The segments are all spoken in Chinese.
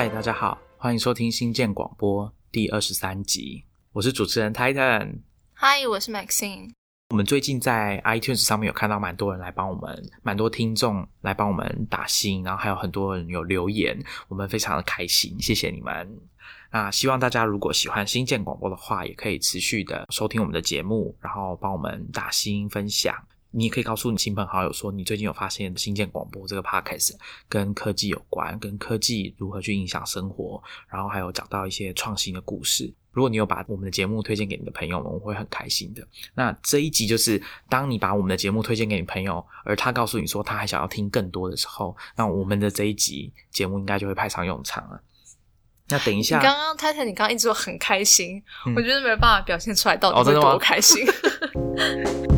嗨，大家好，欢迎收听新建广播第二十三集，我是主持人 Titan。嗨，我是 Maxine。我们最近在 iTunes 上面有看到蛮多人来帮我们，蛮多听众来帮我们打新，然后还有很多人有留言，我们非常的开心，谢谢你们。那希望大家如果喜欢新建广播的话，也可以持续的收听我们的节目，然后帮我们打新分享。你也可以告诉你亲朋好友说，你最近有发现新建广播这个 podcast 跟科技有关，跟科技如何去影响生活，然后还有找到一些创新的故事。如果你有把我们的节目推荐给你的朋友们，我会很开心的。那这一集就是当你把我们的节目推荐给你朋友，而他告诉你说他还想要听更多的时候，那我们的这一集节目应该就会派上用场了。那等一下，刚刚太太，你刚刚一直说很开心，我觉得没办法表现出来到底有多开心。今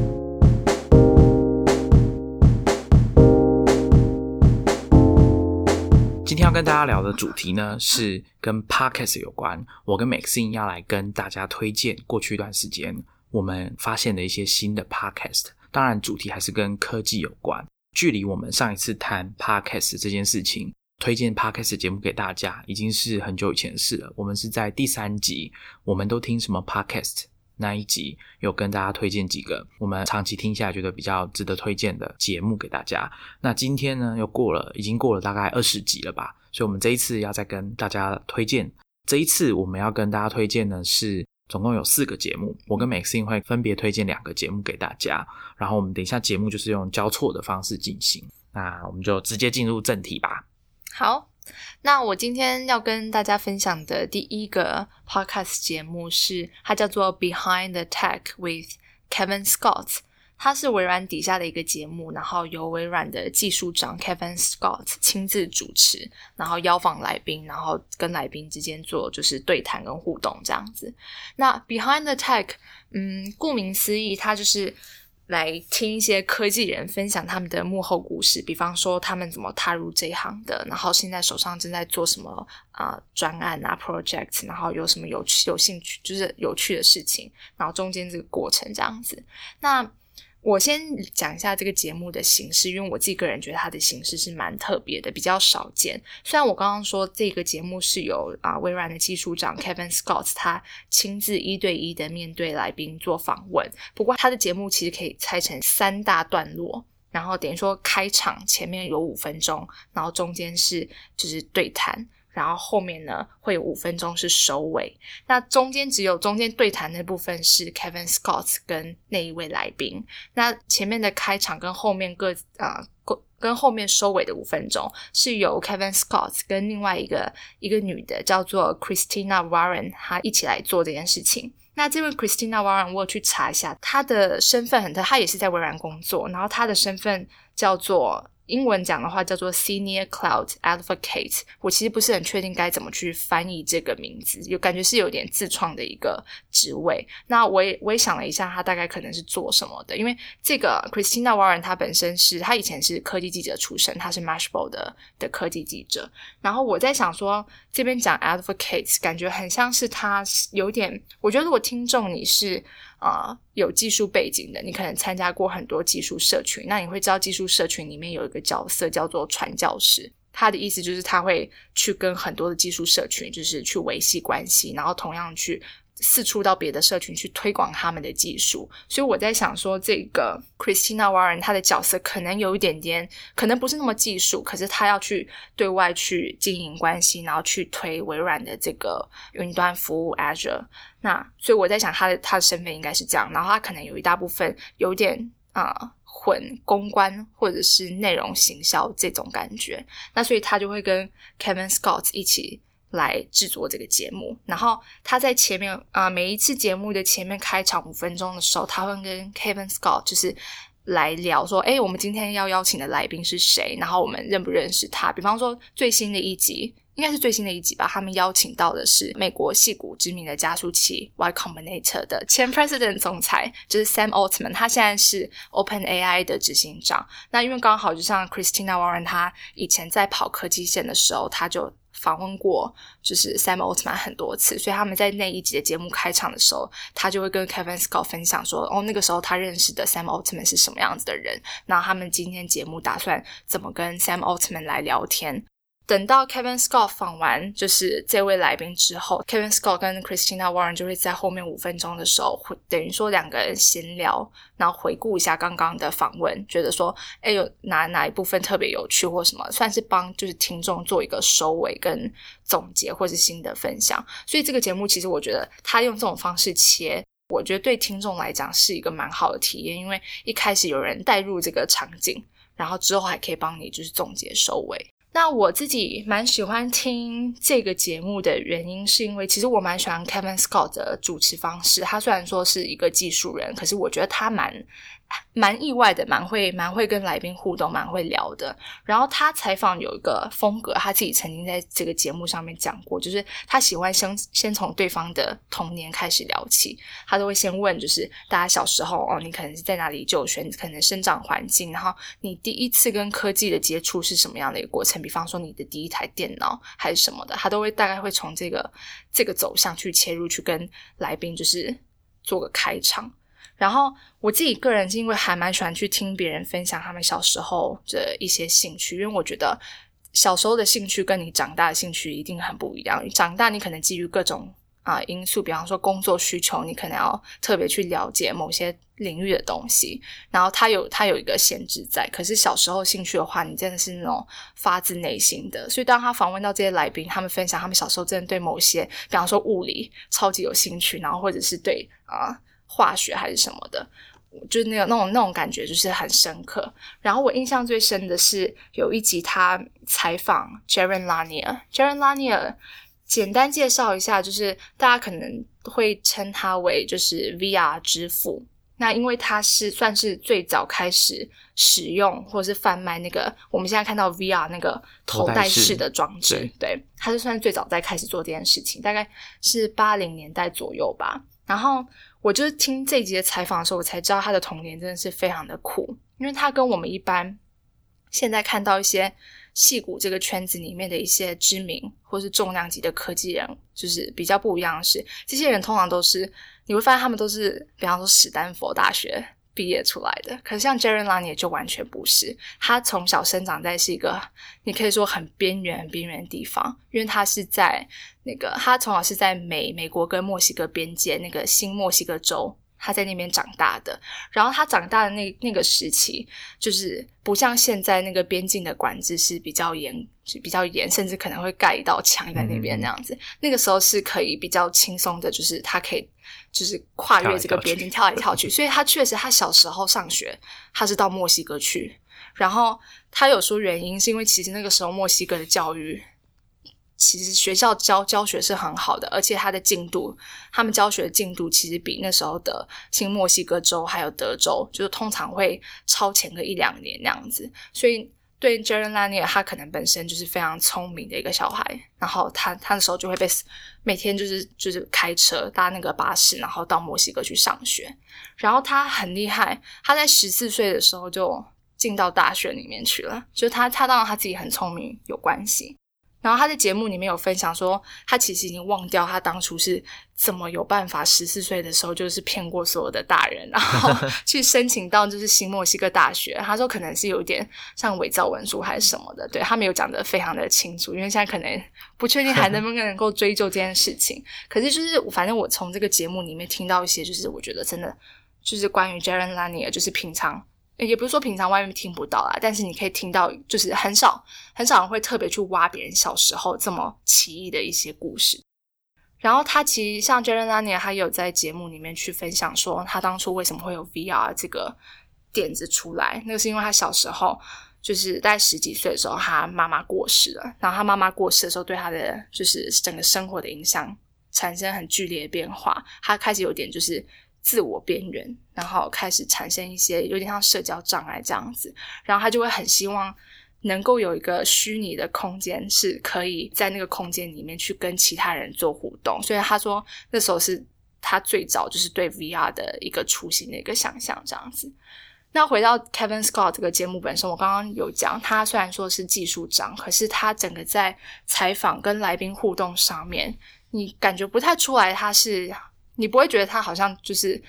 要跟大家聊的主题呢，是跟 podcast 有关。我跟 Maxine 要来跟大家推荐过去一段时间我们发现的一些新的 podcast。当然，主题还是跟科技有关。距离我们上一次谈 podcast 这件事情，推荐 podcast 节目给大家，已经是很久以前的事了。我们是在第三集，我们都听什么 podcast？那一集有跟大家推荐几个我们长期听下来觉得比较值得推荐的节目给大家。那今天呢，又过了，已经过了大概二十集了吧？所以，我们这一次要再跟大家推荐。这一次我们要跟大家推荐的是总共有四个节目，我跟 Maxine 会分别推荐两个节目给大家。然后我们等一下节目就是用交错的方式进行。那我们就直接进入正题吧。好。那我今天要跟大家分享的第一个 podcast 节目是，它叫做 Behind the Tech with Kevin Scott。它是微软底下的一个节目，然后由微软的技术长 Kevin Scott 亲自主持，然后邀访来宾，然后跟来宾之间做就是对谈跟互动这样子。那 Behind the Tech，嗯，顾名思义，它就是。来听一些科技人分享他们的幕后故事，比方说他们怎么踏入这一行的，然后现在手上正在做什么啊专案啊 project，然后有什么有趣有兴趣就是有趣的事情，然后中间这个过程这样子，那。我先讲一下这个节目的形式，因为我自己个人觉得它的形式是蛮特别的，比较少见。虽然我刚刚说这个节目是由啊微软的技术长 Kevin Scott 他亲自一对一的面对来宾做访问，不过他的节目其实可以拆成三大段落，然后等于说开场前面有五分钟，然后中间是就是对谈。然后后面呢会有五分钟是收尾，那中间只有中间对谈那部分是 Kevin Scotts 跟那一位来宾，那前面的开场跟后面各啊跟跟后面收尾的五分钟是由 Kevin Scotts 跟另外一个一个女的叫做 Christina Warren 她一起来做这件事情。那这位 Christina Warren 我去查一下，她的身份很特，她也是在微软工作，然后她的身份叫做。英文讲的话叫做 Senior Cloud Advocate，我其实不是很确定该怎么去翻译这个名字，有感觉是有点自创的一个职位。那我也我也想了一下，他大概可能是做什么的，因为这个 Christina Warren 她本身是她以前是科技记者出身，她是 Mashable 的的科技记者。然后我在想说，这边讲 Advocate，感觉很像是他有点，我觉得如果听众你是。啊，有技术背景的，你可能参加过很多技术社群，那你会知道技术社群里面有一个角色叫做传教士，他的意思就是他会去跟很多的技术社群，就是去维系关系，然后同样去。四处到别的社群去推广他们的技术，所以我在想说，这个 Christina Warren 她的角色可能有一点点，可能不是那么技术，可是她要去对外去经营关系，然后去推微软的这个云端服务 Azure。那所以我在想，她的她的身份应该是这样，然后她可能有一大部分有点啊混公关或者是内容行销这种感觉，那所以她就会跟 Kevin Scott 一起。来制作这个节目，然后他在前面啊，每一次节目的前面开场五分钟的时候，他会跟 Kevin Scott 就是来聊说，哎，我们今天要邀请的来宾是谁？然后我们认不认识他？比方说最新的一集，应该是最新的一集吧，他们邀请到的是美国戏骨知名的加速器 Y Combinator 的前 President 总裁，就是 Sam Altman，他现在是 Open AI 的执行长。那因为刚好就像 Christina Warren，他以前在跑科技线的时候，他就。访问过就是 Sam Altman 很多次，所以他们在那一集的节目开场的时候，他就会跟 Kevin Scott 分享说：“哦，那个时候他认识的 Sam Altman 是什么样子的人。”那他们今天节目打算怎么跟 Sam Altman 来聊天？等到 Kevin Scott 访完就是这位来宾之后，Kevin Scott 跟 Christina Warren 就会在后面五分钟的时候，会等于说两个人闲聊，然后回顾一下刚刚的访问，觉得说，哎，有哪哪一部分特别有趣或什么，算是帮就是听众做一个收尾跟总结，或是新的分享。所以这个节目其实我觉得他用这种方式切，我觉得对听众来讲是一个蛮好的体验，因为一开始有人带入这个场景，然后之后还可以帮你就是总结收尾。那我自己蛮喜欢听这个节目的原因，是因为其实我蛮喜欢 Kevin Scott 的主持方式。他虽然说是一个技术人，可是我觉得他蛮。蛮意外的，蛮会蛮会跟来宾互动，蛮会聊的。然后他采访有一个风格，他自己曾经在这个节目上面讲过，就是他喜欢先先从对方的童年开始聊起，他都会先问，就是大家小时候哦，你可能是在哪里就选，可能生长环境，然后你第一次跟科技的接触是什么样的一个过程？比方说你的第一台电脑还是什么的，他都会大概会从这个这个走向去切入，去跟来宾就是做个开场。然后我自己个人是因为还蛮喜欢去听别人分享他们小时候的一些兴趣，因为我觉得小时候的兴趣跟你长大的兴趣一定很不一样。长大你可能基于各种啊因素，比方说工作需求，你可能要特别去了解某些领域的东西，然后它有它有一个限制在。可是小时候兴趣的话，你真的是那种发自内心的。所以当他访问到这些来宾，他们分享他们小时候真的对某些，比方说物理超级有兴趣，然后或者是对啊。化学还是什么的，就是那个那种那种感觉，就是很深刻。然后我印象最深的是有一集他采访 Jaron Lanier，Jaron Lanier 简单介绍一下，就是大家可能会称他为就是 VR 之父。那因为他是算是最早开始使用或者是贩卖那个我们现在看到 VR 那个头戴式的装置，对，他是算是最早在开始做这件事情，大概是八零年代左右吧。然后。我就是听这集的采访的时候，我才知道他的童年真的是非常的苦，因为他跟我们一般现在看到一些戏骨这个圈子里面的一些知名或是重量级的科技人，就是比较不一样的是，这些人通常都是你会发现他们都是，比方说史丹佛大学。毕业出来的，可是像 Jaron Lanier 就完全不是。他从小生长在是一个，你可以说很边缘、很边缘的地方，因为他是在那个，他从小是在美美国跟墨西哥边界那个新墨西哥州。他在那边长大的，然后他长大的那那个时期，就是不像现在那个边境的管制是比较严，是比较严，甚至可能会盖一道墙在那边那样子。那个时候是可以比较轻松的，就是他可以就是跨越这个边境跳来跳去。所以他确实，他小时候上学，他是到墨西哥去，然后他有说原因是因为其实那个时候墨西哥的教育。其实学校教教学是很好的，而且他的进度，他们教学的进度其实比那时候的新墨西哥州还有德州，就是通常会超前个一两年那样子。所以对 Jaren Lanier，他可能本身就是非常聪明的一个小孩，然后他他的时候就会被每天就是就是开车搭那个巴士，然后到墨西哥去上学。然后他很厉害，他在十四岁的时候就进到大学里面去了。就他他当然他自己很聪明有关系。然后他在节目里面有分享说，他其实已经忘掉他当初是怎么有办法十四岁的时候就是骗过所有的大人，然后去申请到就是新墨西哥大学。他说可能是有点像伪造文书还是什么的，对 他没有讲的非常的清楚，因为现在可能不确定还能不能够追究这件事情。可是就是反正我从这个节目里面听到一些，就是我觉得真的就是关于 Jaren Lanier，就是平常。也不是说平常外面听不到啦，但是你可以听到，就是很少很少人会特别去挖别人小时候这么奇异的一些故事。然后他其实像 Jaren Lanier，他有在节目里面去分享说，他当初为什么会有 VR 这个点子出来。那个是因为他小时候就是在十几岁的时候，他妈妈过世了。然后他妈妈过世的时候，对他的就是整个生活的影响产生很剧烈的变化。他开始有点就是。自我边缘，然后开始产生一些有点像社交障碍这样子，然后他就会很希望能够有一个虚拟的空间，是可以在那个空间里面去跟其他人做互动。所以他说那时候是他最早就是对 VR 的一个雏形的一个想象这样子。那回到 Kevin Scott 这个节目本身，我刚刚有讲，他虽然说是技术长，可是他整个在采访跟来宾互动上面，你感觉不太出来他是。你不会觉得他好像就是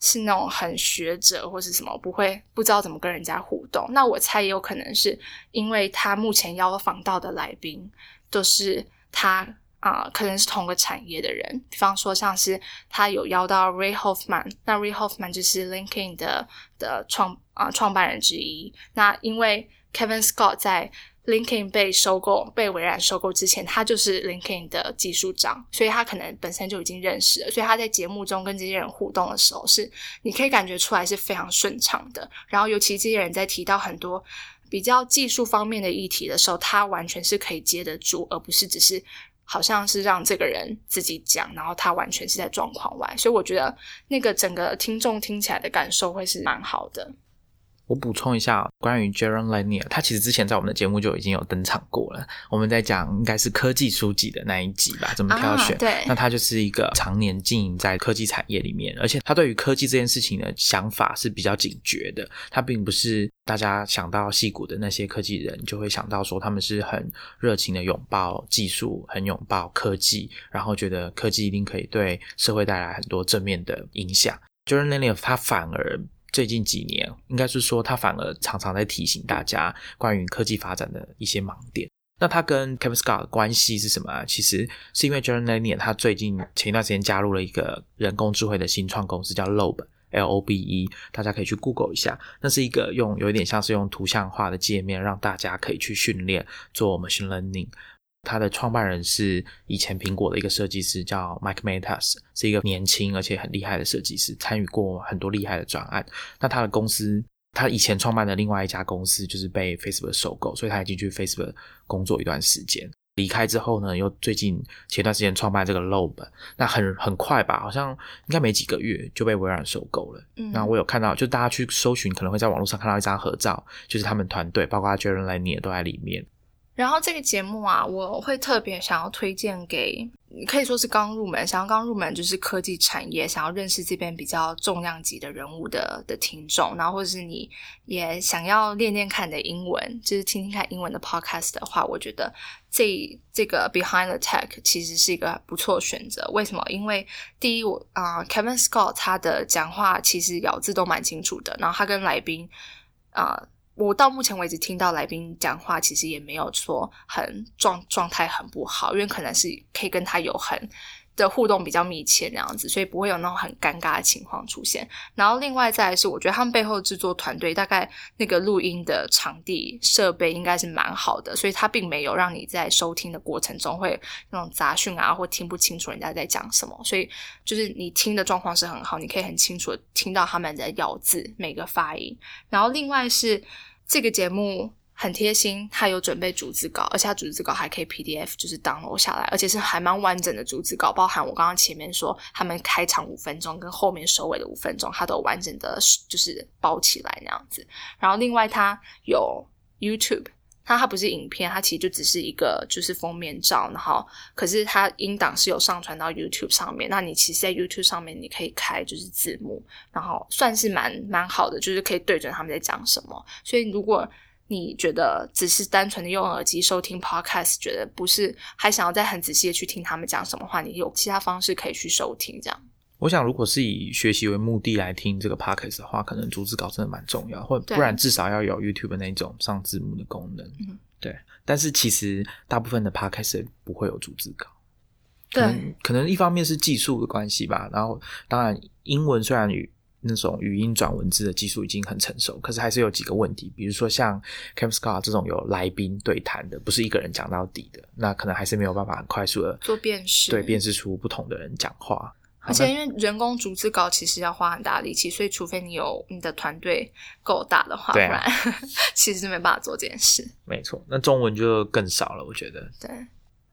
是那种很学者或是什么，不会不知道怎么跟人家互动。那我猜也有可能是因为他目前邀访到的来宾都是他啊、可能是同个产业的人。比方说，像是他有邀到 Ray Hoffman，那 Ray Hoffman 就是 LinkedIn 的的创啊、创办人之一。那因为 Kevin Scott 在 LinkedIn 被收购、被微软收购之前，他就是 LinkedIn 的技术长，所以他可能本身就已经认识了。所以他在节目中跟这些人互动的时候，是你可以感觉出来是非常顺畅的。然后，尤其这些人在提到很多比较技术方面的议题的时候，他完全是可以接得住，而不是只是好像是让这个人自己讲，然后他完全是在状况外。所以我觉得那个整个听众听起来的感受会是蛮好的。我补充一下关于 Jaron Lanier，他其实之前在我们的节目就已经有登场过了。我们在讲应该是科技书籍的那一集吧，怎么挑选？啊对那他就是一个常年经营在科技产业里面，而且他对于科技这件事情的想法是比较警觉的。他并不是大家想到戏骨的那些科技人就会想到说他们是很热情的拥抱技术，很拥抱科技，然后觉得科技一定可以对社会带来很多正面的影响。Jaron Lanier 他反而最近几年，应该是说他反而常常在提醒大家关于科技发展的一些盲点。那他跟 Kevin Scott 的关系是什么？其实是因为 Jaron Lanier 他最近前一段时间加入了一个人工智慧的新创公司，叫 Lobe。L O B E，大家可以去 Google 一下，那是一个用有一点像是用图像化的界面，让大家可以去训练做 machine learning。他的创办人是以前苹果的一个设计师，叫 Mike Matas，是一个年轻而且很厉害的设计师，参与过很多厉害的专案。那他的公司，他以前创办的另外一家公司就是被 Facebook 收购，所以他已经去 Facebook 工作一段时间。离开之后呢，又最近前段时间创办这个 Lobe，那很很快吧，好像应该没几个月就被微软收购了。嗯那我有看到，就大家去搜寻，可能会在网络上看到一张合照，就是他们团队，包括 Jaron Lanier 都在里面。然后这个节目啊，我会特别想要推荐给可以说是刚入门，想要刚入门就是科技产业，想要认识这边比较重量级的人物的的听众，然后或者是你也想要练练看你的英文，就是听听看英文的 podcast 的话，我觉得这这个 Behind the Tech 其实是一个不错选择。为什么？因为第一，我啊、Kevin Scott 他的讲话其实咬字都蛮清楚的，然后他跟来宾啊。我到目前为止听到来宾讲话，其实也没有说很状状态很不好，因为可能是可以跟他有很的互动比较密切那样子，所以不会有那种很尴尬的情况出现。然后另外再是，我觉得他们背后制作团队大概那个录音的场地设备应该是蛮好的，所以他并没有让你在收听的过程中会那种杂讯啊，或听不清楚人家在讲什么。所以就是你听的状况是很好，你可以很清楚的听到他们的咬字每个发音。然后另外是这个节目很贴心，它有准备逐字稿，而且它逐字稿还可以 PDF 就是 download 下来，而且是还蛮完整的逐字稿，包含我刚刚前面说他们开场五分钟跟后面收尾的五分钟，它都完整的就是包起来那样子。然后另外它有 YouTube。它它不是影片，它其实就只是一个就是封面照，然后可是它音档是有上传到 YouTube 上面。那你其实，在 YouTube 上面你可以开就是字幕，然后算是蛮蛮好的，就是可以对准他们在讲什么。所以如果你觉得只是单纯的用耳机收听 Podcast，觉得不是还想要再很仔细的去听他们讲什么话，你有其他方式可以去收听这样。我想，如果是以学习为目的来听这个 podcast 的话，可能逐字稿真的蛮重要，或不然至少要有 YouTube 那种上字幕的功能。嗯，对。但是其实大部分的 podcast 不会有逐字稿，可对能可能一方面是技术的关系吧，然后当然英文虽然语那种语音转文字的技术已经很成熟，可是还是有几个问题，比如说像 Cam Scott 这种有来宾对谈的，不是一个人讲到底的，那可能还是没有办法很快速的做辨识，对辨识出不同的人讲话。而且因为人工逐字稿其实要花很大力气，所以除非你有你的团队够大的话，不然 其实是没办法做这件事。没错，那中文就更少了，我觉得。对，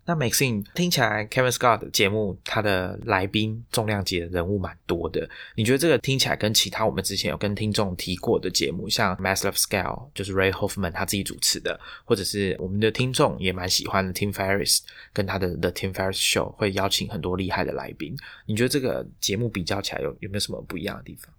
那 Maxine 听起来 Kevin Scott 的节目，他的来宾重量级的人物蛮多的。你觉得这个听起来跟其他我们之前有跟听众提过的节目，像 Massive Scale，就是 Ray Hoffman 他自己主持的，或者是我们的听众也蛮喜欢的 Tim Ferriss 跟他的 The Tim Ferriss Show 会邀请很多厉害的来宾。你觉得这个节目比较起来有有没有什么不一样的地方？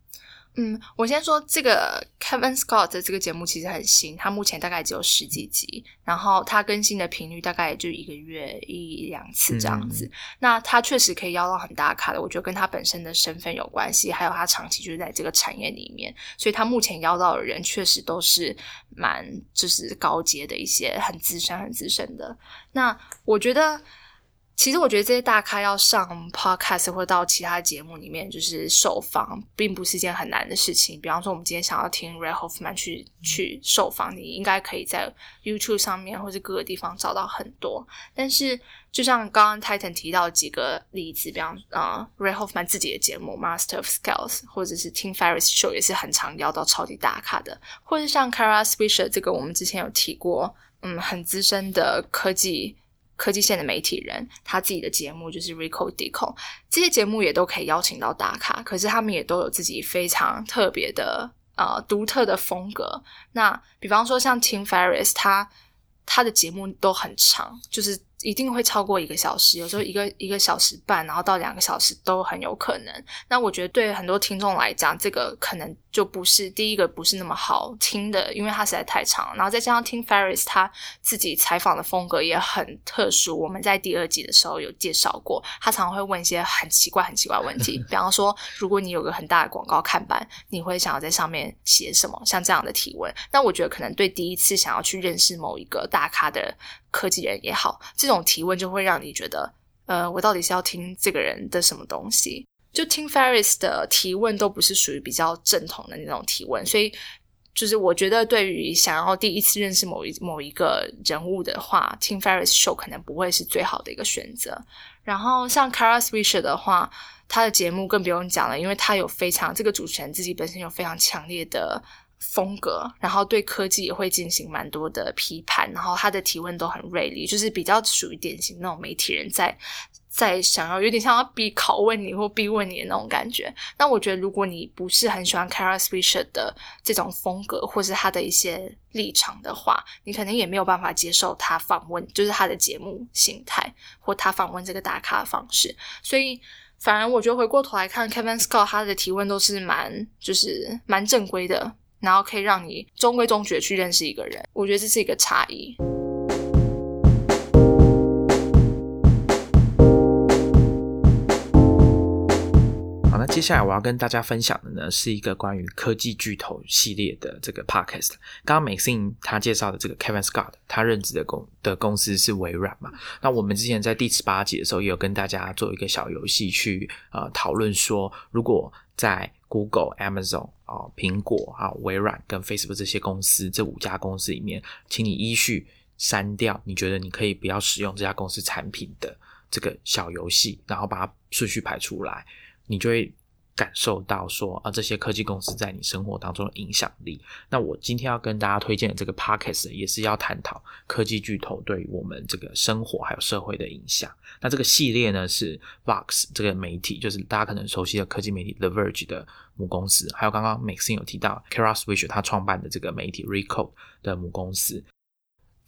嗯，我先说这个 Kevin Scott 的这个节目其实很新，它目前大概只有十几集，然后它更新的频率大概也就一个月一两次这样子。那它确实可以邀到很大咖的，我觉得跟他本身的身份有关系，还有他长期就是在这个产业里面，所以他目前邀到的人确实都是蛮就是高阶的一些很资深、很资深的。那我觉得。其实我觉得这些大咖要上 podcast 或者到其他节目里面，就是受访，并不是一件很难的事情。比方说，我们今天想要听 Ray Hoffman 去去受访，你应该可以在 YouTube 上面或者各个地方找到很多。但是，就像刚刚 Titan 提到几个例子，比方啊，Ray Hoffman 自己的节目 Master of Scales，或者是 Tim Ferriss Show 也是很常邀到超级大咖的，或者像 Kara Swisher 这个我们之前有提过，嗯，很资深的科技。科技线的媒体人，他自己的节目就是 Rico Dico，这些节目也都可以邀请到大咖，可是他们也都有自己非常特别的呃独特的风格。那比方说像 Tim Ferriss，他他的节目都很长，就是。一定会超过一个小时，有时候一个一个小时半，然后到两个小时都很有可能。那我觉得对很多听众来讲，这个可能就不是第一个不是那么好听的，因为它实在太长。然后再加上听 Ferris 他自己采访的风格也很特殊，我们在第二季的时候有介绍过，他常常会问一些很奇怪、很奇怪问题，比方说，如果你有个很大的广告看板，你会想要在上面写什么？像这样的提问。那我觉得可能对第一次想要去认识某一个大咖的。科技人也好，这种提问就会让你觉得，呃，我到底是要听这个人的什么东西？就听 Ferris 的提问都不是属于比较正统的那种提问，所以就是我觉得对于想要第一次认识某一某一个人物的话，听 Ferris show 可能不会是最好的一个选择。然后像 Kara Swisher 的话，他的节目更不用讲了，因为他有非常这个主持人自己本身有非常强烈的。风格，然后对科技也会进行蛮多的批判，然后他的提问都很锐利，就是比较属于典型那种媒体人在在想要有点像要逼拷问你或逼问你的那种感觉。那我觉得，如果你不是很喜欢 Kara Swisher 的这种风格，或是他的一些立场的话，你可能也没有办法接受他访问，就是他的节目形态或他访问这个大咖的方式。所以，反而我觉得回过头来看 Kevin Scott 他的提问都是蛮就是蛮正规的。然后可以让你中规中矩去认识一个人，我觉得这是一个差异。好，那接下来我要跟大家分享的呢，是一个关于科技巨头系列的这个 podcast。刚刚 Maxine 他介绍的这个 Kevin Scott，他任职的公的公司是微软嘛？那我们之前在第十八集的时候，也有跟大家做一个小游戏，去呃讨论说，如果在 Google、Amazon 啊、苹果啊、微软跟 Facebook 这些公司这五家公司里面，请你依序删掉你觉得你可以不要使用这家公司产品的这个小游戏，然后把它顺序排出来，你就会。感受到说啊，这些科技公司在你生活当中的影响力。那我今天要跟大家推荐的这个 podcast 也是要探讨科技巨头对于我们这个生活还有社会的影响。那这个系列呢是 Vox 这个媒体，就是大家可能熟悉的科技媒体 The Verge 的母公司，还有刚刚 Maxine 有提到 Kara Swisher 他创办的这个媒体 Recode 的母公司。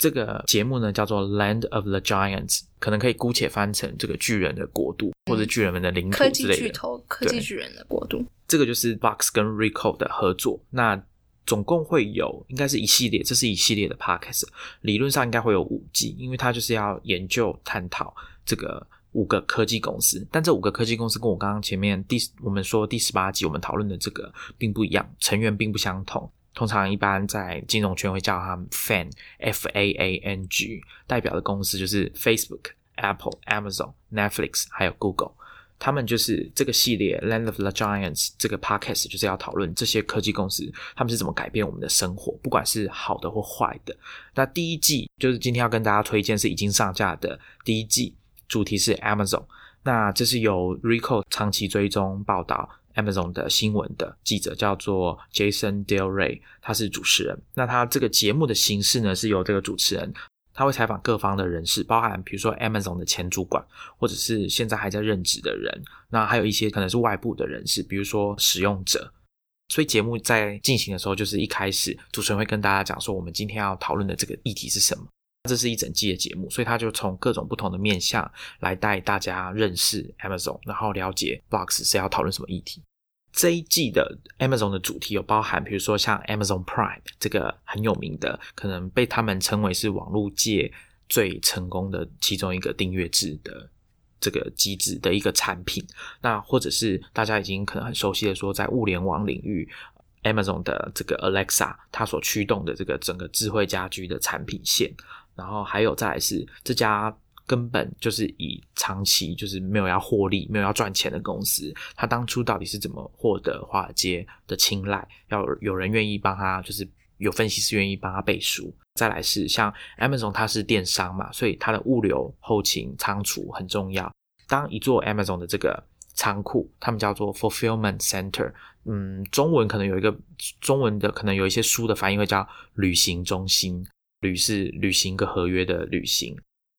这个节目呢叫做 Land of the Giants，可能可以姑且翻成这个巨人的国度，或者巨人们的领土之类的。科技巨头，科技巨人的国度。这个就是 Box 跟 Rico 的合作。那总共会有，应该是一系列，这是一系列的 Podcast。理论上应该会有五季，因为它就是要研究探讨这个五个科技公司。但这五个科技公司跟我刚刚前面第我们说第十八集我们讨论的这个并不一样，成员并不相同。通常一般在金融圈会叫他们 FAN，F A A N G，代表的公司就是 Facebook、Apple、Amazon、Netflix 还有 Google。他们就是这个系列《Land of the Giants》这个 Podcast 就是要讨论这些科技公司他们是怎么改变我们的生活，不管是好的或坏的。那第一季就是今天要跟大家推荐是已经上架的第一季，主题是 Amazon。那这是由 Rico 长期追踪报道。Amazon 的新闻的记者叫做 Jason Del Rey，他是主持人。那他这个节目的形式呢，是由这个主持人他会采访各方的人士，包含比如说 Amazon 的前主管，或者是现在还在任职的人，那还有一些可能是外部的人士，比如说使用者。所以节目在进行的时候，就是一开始主持人会跟大家讲说，我们今天要讨论的这个议题是什么。这是一整季的节目，所以他就从各种不同的面向来带大家认识 Amazon，然后了解 Box 是要讨论什么议题。这一季的 Amazon 的主题有包含，比如说像 Amazon Prime 这个很有名的，可能被他们称为是网络界最成功的其中一个订阅制的这个机制的一个产品。那或者是大家已经可能很熟悉的说，在物联网领域，Amazon 的这个 Alexa 它所驱动的这个整个智慧家居的产品线。然后还有再来是这家。根本就是以长期就是没有要获利、没有要赚钱的公司，他当初到底是怎么获得华尔街的青睐？要有人愿意帮他，就是有分析师愿意帮他背书。再来是像 Amazon，它是电商嘛，所以它的物流、后勤、仓储很重要。当一座 Amazon 的这个仓库，他们叫做 Fulfillment Center，嗯，中文可能有一个中文的，可能有一些书的翻译会叫旅行中心。旅是履行一个合约的旅行。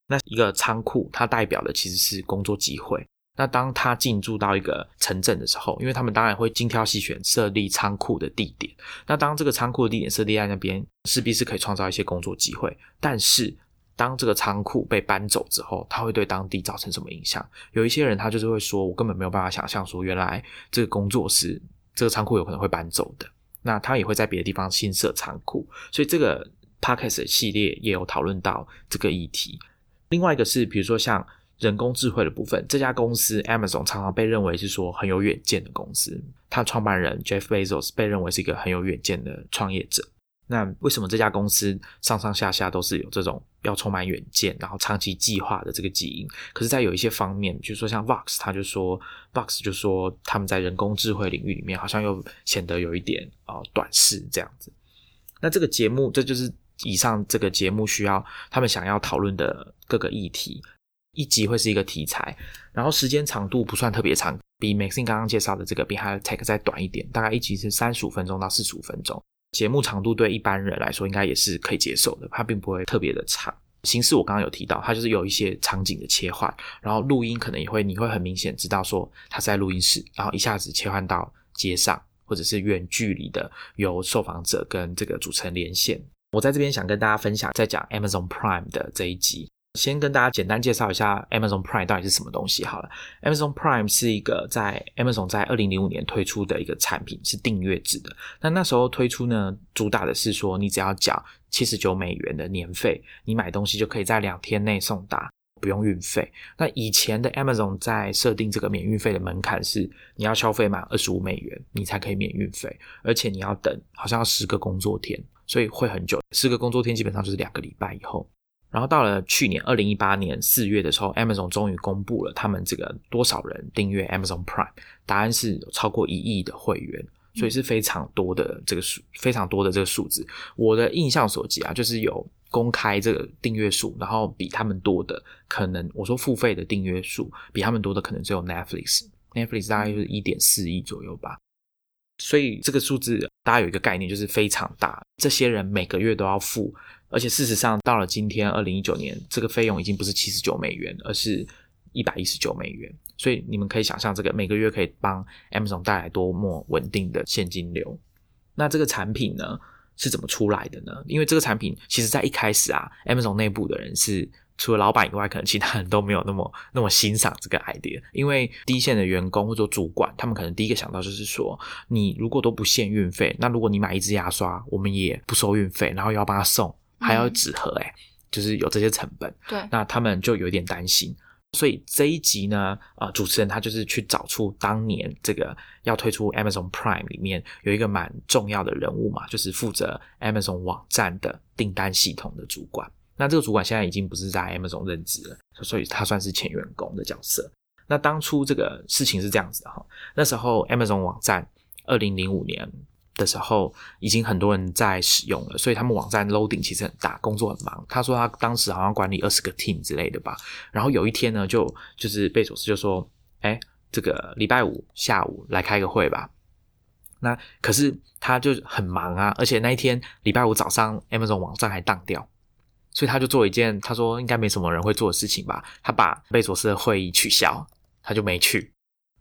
那一个仓库，它代表的其实是工作机会。那当他进驻到一个城镇的时候，因为他们当然会精挑细选设立仓库的地点。那当这个仓库的地点设立在那边，势必是可以创造一些工作机会。但是，当这个仓库被搬走之后，它会对当地造成什么影响？有一些人他就是会说，我根本没有办法想象说，原来这个工作是这个仓库有可能会搬走的。那他也会在别的地方新设仓库。所以，这个 podcast 系列也有讨论到这个议题。另外一个是，比如说像人工智慧的部分，这家公司 Amazon 常常被认为是说很有远见的公司。它创办人 Jeff Bezos 被认为是一个很有远见的创业者。那为什么这家公司上上下下都是有这种要充满远见，然后长期计划的这个基因？可是，在有一些方面，比如说像 Vox，他就说 Vox 就说他们在人工智慧领域里面好像又显得有一点啊短视这样子。那这个节目，这就是。以上这个节目需要他们想要讨论的各个议题，一集会是一个题材，然后时间长度不算特别长，比 Maxine 刚刚介绍的这个 Behind Tech 再短一点，大概一集是三十五分钟到四十五分钟。节目长度对一般人来说应该也是可以接受的，它并不会特别的长。形式我刚刚有提到，它就是有一些场景的切换，然后录音可能也会你会很明显知道说它是在录音室，然后一下子切换到街上或者是远距离的由受访者跟这个主持人连线。我在这边想跟大家分享，在讲 Amazon Prime 的这一集，先跟大家简单介绍一下 Amazon Prime 到底是什么东西好了。Amazon Prime 是一个在 Amazon 在二零零五年推出的一个产品，是订阅制的。那那时候推出呢，主打的是说，你只要缴七十九美元的年费，你买东西就可以在两天内送达，不用运费。那以前的 Amazon 在设定这个免运费的门槛是，你要消费满二十五美元，你才可以免运费，而且你要等好像要十个工作天。所以会很久，四个工作天基本上就是两个礼拜以后。然后到了去年二零一八年四月的时候，Amazon 终于公布了他们这个多少人订阅 Amazon Prime，答案是有超过一亿的会员，所以是非常多的这个数，非常多的这个数字。我的印象所及啊，就是有公开这个订阅数，然后比他们多的可能，我说付费的订阅数比他们多的可能只有 Netflix，Netflix 大概就是一点四亿左右吧。所以这个数字大家有一个概念，就是非常大。这些人每个月都要付，而且事实上到了今天二零一九年，这个费用已经不是七十九美元，而是一百一十九美元。所以你们可以想象，这个每个月可以帮 Amazon 带来多么稳定的现金流。那这个产品呢是怎么出来的呢？因为这个产品其实在一开始啊，Amazon 内部的人是。除了老板以外，可能其他人都没有那么那么欣赏这个 idea，因为第一线的员工或者主管，他们可能第一个想到就是说，你如果都不限运费，那如果你买一支牙刷，我们也不收运费，然后又要帮他送，还要纸盒，哎，就是有这些成本。对，那他们就有点担心。所以这一集呢，啊，主持人他就是去找出当年这个要推出 Amazon Prime 里面有一个蛮重要的人物嘛，就是负责 Amazon 网站的订单系统的主管。那这个主管现在已经不是在 Amazon 任职了，所以他算是前员工的角色。那当初这个事情是这样子的哈，那时候 Amazon 网站二零零五年的时候，已经很多人在使用了，所以他们网站 loading 其实很大，工作很忙。他说他当时好像管理二十个 team 之类的吧。然后有一天呢，就就是贝佐斯就说：“哎，这个礼拜五下午来开个会吧。”那可是他就很忙啊，而且那一天礼拜五早上 Amazon 网站还当掉。所以他就做一件他说应该没什么人会做的事情吧，他把贝佐斯的会议取消，他就没去。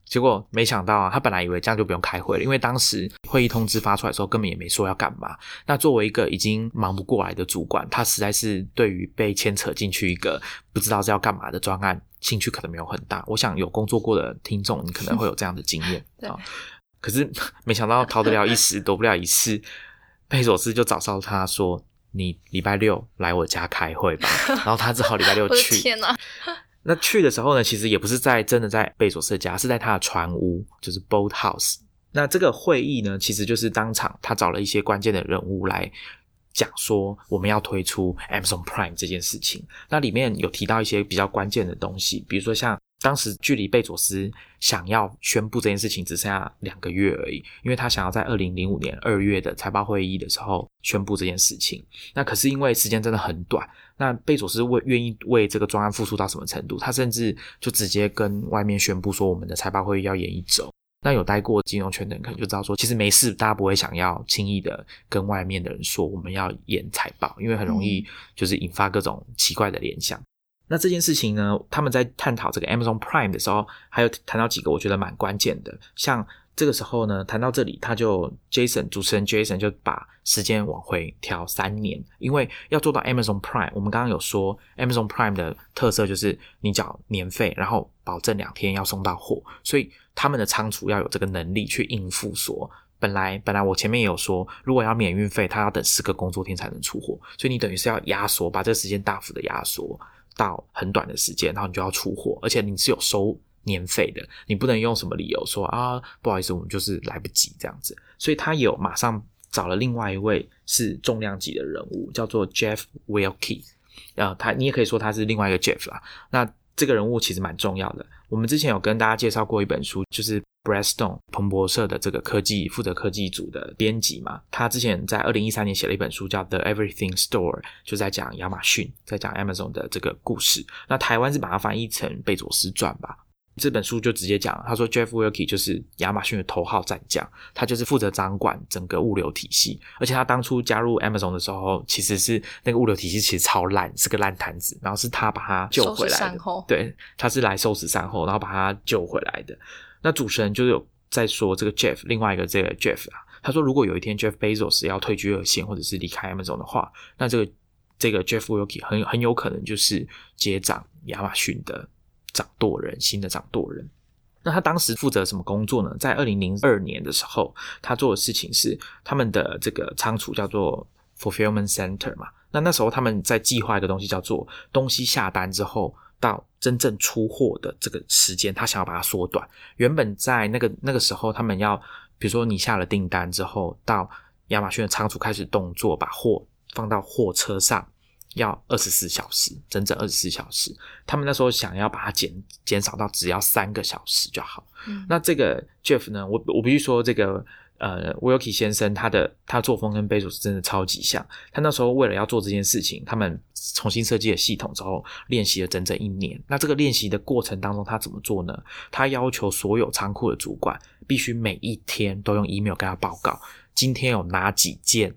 结果没想到啊，他本来以为这样就不用开会了，因为当时会议通知发出来的时候根本也没说要干嘛。那作为一个已经忙不过来的主管，他实在是对于被牵扯进去一个不知道是要干嘛的专案，兴趣可能没有很大。我想有工作过的听众，你可能会有这样的经验 啊。可是没想到逃得了一时，躲不了一世。贝佐斯就找到他说：“你礼拜六来我家开会吧。”然后他只好礼拜六去。天哪！那去的时候呢，其实也不是在真的在贝佐斯家，是在他的船屋，就是 boat house。那这个会议呢，其实就是当场他找了一些关键的人物来讲说我们要推出 Amazon Prime 这件事情。那里面有提到一些比较关键的东西，比如说像当时距离贝佐斯想要宣布这件事情只剩下两个月而已，因为他想要在二零零五年二月的财报会议的时候宣布这件事情。那可是因为时间真的很短。那贝佐斯为愿意为这个专案付出到什么程度？他甚至就直接跟外面宣布说，我们的财报会议要延一周。那有待过金融圈的人可能就知道说，其实没事，大家不会想要轻易的跟外面的人说我们要延财报，因为很容易就是引发各种奇怪的联想。那这件事情呢，他们在探讨这个 Amazon Prime 的时候，还有谈到几个我觉得蛮关键的，像。这个时候呢，谈到这里，他就 Jason 主持人 Jason 就把时间往回调三年，因为要做到 Amazon Prime，我们刚刚有说 Amazon Prime 的特色就是你缴年费，然后保证两天要送到货，所以他们的仓储要有这个能力去应付。说本来本来我前面也有说，如果要免运费，他要等四个工作天才能出货，所以你等于是要压缩，把这个时间大幅的压缩到很短的时间，然后你就要出货，而且你是有收。年费的，你不能用什么理由说啊，不好意思，我们就是来不及这样子。所以他有马上找了另外一位是重量级的人物，叫做 Jeff Wilkie。呃，他你也可以说他是另外一个 Jeff 啦。那这个人物其实蛮重要的。我们之前有跟大家介绍过一本书，就是 Bradstone 彭博社的这个科技负责科技组的编辑嘛。他之前在二零一三年写了一本书，叫 The Everything Store，就在讲亚马逊，在讲 Amazon 的这个故事。那台湾是把它翻译成贝佐斯传吧。这本书就直接讲，他说 Jeff Wilkie 就是亚马逊的头号战将，他就是负责掌管整个物流体系，而且他当初加入 Amazon 的时候，其实是那个物流体系其实超烂，是个烂摊子，然后是他把他救回来的。对，他是来收拾善后，然后把他救回来的。那主持人就有在说这个 Jeff，另外一个这个 Jeff 啊，他说如果有一天 Jeff Bezos 要退居二线或者是离开 Amazon 的话，那这个这个 Jeff Wilkie 很很有可能就是接掌亚马逊的。掌舵人，新的掌舵人。那他当时负责什么工作呢？在二零零二年的时候，他做的事情是他们的这个仓储叫做 fulfillment center 嘛。那那时候他们在计划一个东西，叫做东西下单之后到真正出货的这个时间，他想要把它缩短。原本在那个那个时候，他们要比如说你下了订单之后，到亚马逊的仓储开始动作，把货放到货车上。要二十四小时，整整二十四小时。他们那时候想要把它减减少到只要三个小时就好。那这个 Jeff 呢，我我必须说，这个呃 Wilkie 先生他的他作风跟贝佐斯真的超级像。他那时候为了要做这件事情，他们重新设计了系统之后，练习了整整一年。那这个练习的过程当中，他怎么做呢？他要求所有仓库的主管必须每一天都用 email 跟他报告，今天有哪几件。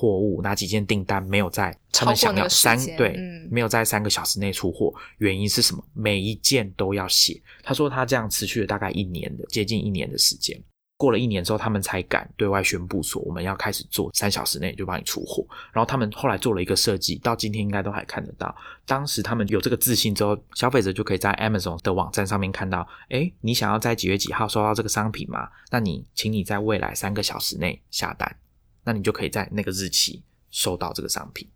货物哪几件订单没有在他们想要三对，没有在三个小时内出货，原因是什么？每一件都要写。他说他这样持续了大概一年的接近一年的时间，过了一年之后，他们才敢对外宣布说我们要开始做三小时内就帮你出货。然后他们后来做了一个设计，到今天应该都还看得到。当时他们有这个自信之后，消费者就可以在 Amazon 的网站上面看到，哎，你想要在几月几号收到这个商品吗？那你请你在未来三个小时内下单。那你就可以在那个日期收到这个商品。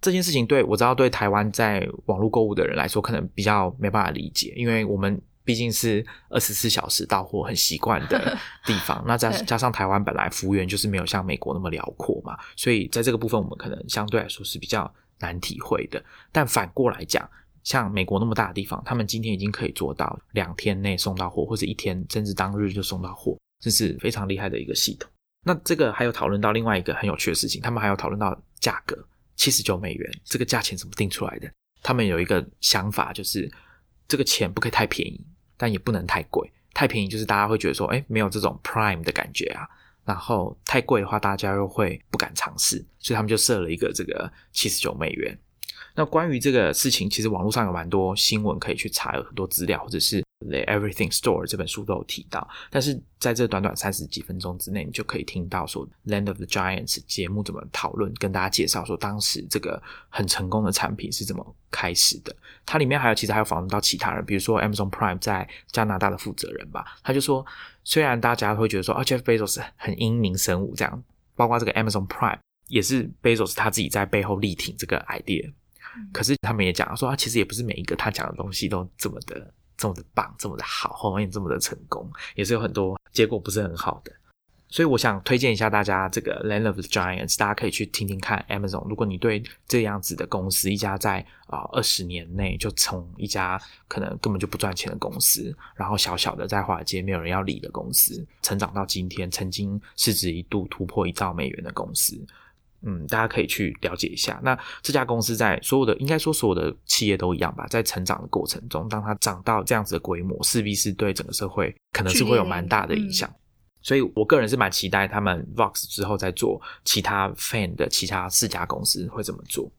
这件事情对我知道，对台湾在网络购物的人来说，可能比较没办法理解，因为我们毕竟是二十四小时到货很习惯的 地方。那加加上台湾本来服务员就是没有像美国那么辽阔嘛，所以在这个部分我们可能相对来说是比较难体会的。但反过来讲，像美国那么大的地方，他们今天已经可以做到两天内送到货，或者一天甚至当日就送到货，这是非常厉害的一个系统。那这个还有讨论到另外一个很有趣的事情，他们还有讨论到价格七十九美元这个价钱怎么定出来的？他们有一个想法，就是这个钱不可以太便宜，但也不能太贵。太便宜就是大家会觉得说，哎，没有这种 Prime 的感觉啊。然后太贵的话，大家又会不敢尝试，所以他们就设了一个这个七十九美元。那关于这个事情，其实网络上有蛮多新闻可以去查，有很多资料，或者是《The Everything Store》这本书都有提到。但是在这短短三十几分钟之内，你就可以听到说《Land of the Giants》节目怎么讨论，跟大家介绍说当时这个很成功的产品是怎么开始的。它里面还有其实还有访问到其他人，比如说 Amazon Prime 在加拿大的负责人吧，他就说，虽然大家会觉得说啊，Jeff Bezos 很英明神武这样，包括这个 Amazon Prime 也是 Bezos 他自己在背后力挺这个 idea。可是他们也讲说，他其实也不是每一个他讲的东西都这么的、这么的棒、这么的好，后面这么的成功，也是有很多结果不是很好的。所以我想推荐一下大家这个《Land of Giants》，大家可以去听听看 Amazon。如果你对这样子的公司，一家在啊二十年内就从一家可能根本就不赚钱的公司，然后小小的在华尔街没有人要理的公司，成长到今天，曾经市值一度突破一兆美元的公司。嗯，大家可以去了解一下。那这家公司在所有的，应该说所有的企业都一样吧，在成长的过程中，当它长到这样子的规模，势必是对整个社会可能是会有蛮大的影响。所以我个人是蛮期待他们 Vox 之后再做其他 Fan 的其他四家公司会怎么做。